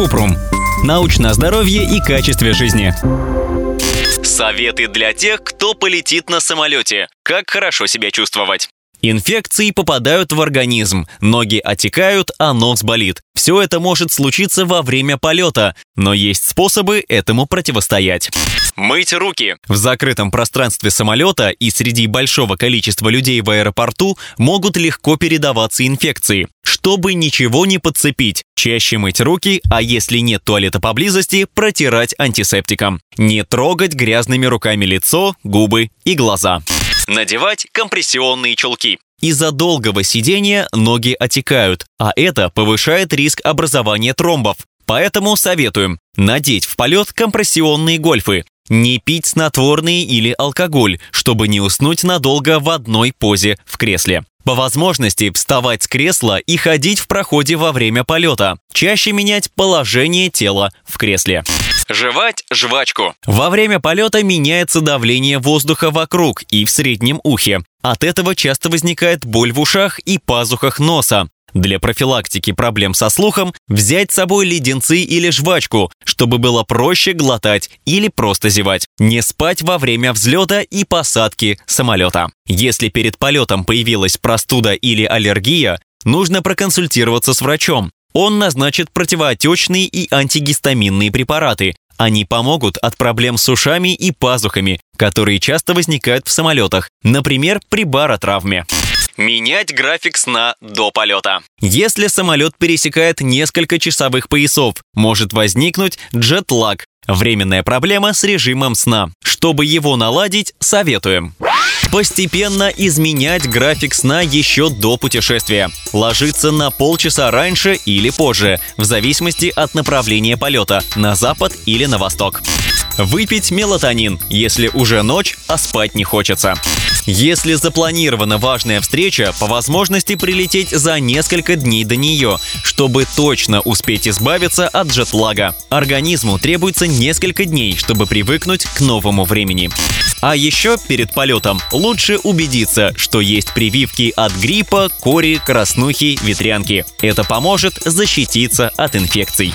Купрум. Научное здоровье и качестве жизни. Советы для тех, кто полетит на самолете. Как хорошо себя чувствовать. Инфекции попадают в организм, ноги отекают, а нос болит. Все это может случиться во время полета, но есть способы этому противостоять. Мыть руки. В закрытом пространстве самолета и среди большого количества людей в аэропорту могут легко передаваться инфекции. Чтобы ничего не подцепить, чаще мыть руки, а если нет туалета поблизости, протирать антисептиком. Не трогать грязными руками лицо, губы и глаза. Надевать компрессионные чулки. Из-за долгого сидения ноги отекают, а это повышает риск образования тромбов. Поэтому советуем надеть в полет компрессионные гольфы. Не пить снотворные или алкоголь, чтобы не уснуть надолго в одной позе в кресле. По возможности вставать с кресла и ходить в проходе во время полета. Чаще менять положение тела в кресле. Жевать жвачку. Во время полета меняется давление воздуха вокруг и в среднем ухе. От этого часто возникает боль в ушах и пазухах носа. Для профилактики проблем со слухом взять с собой леденцы или жвачку, чтобы было проще глотать или просто зевать. Не спать во время взлета и посадки самолета. Если перед полетом появилась простуда или аллергия, нужно проконсультироваться с врачом. Он назначит противоотечные и антигистаминные препараты. Они помогут от проблем с ушами и пазухами, которые часто возникают в самолетах, например, при баротравме. Менять график сна до полета. Если самолет пересекает несколько часовых поясов, может возникнуть джетлаг – временная проблема с режимом сна. Чтобы его наладить, советуем. Постепенно изменять график сна еще до путешествия. Ложиться на полчаса раньше или позже, в зависимости от направления полета, на запад или на восток. Выпить мелатонин, если уже ночь, а спать не хочется. Если запланирована важная встреча, по возможности прилететь за несколько дней до нее, чтобы точно успеть избавиться от джетлага. Организму требуется несколько дней, чтобы привыкнуть к новому времени. А еще перед полетом лучше убедиться, что есть прививки от гриппа, кори, краснухи, ветрянки. Это поможет защититься от инфекций.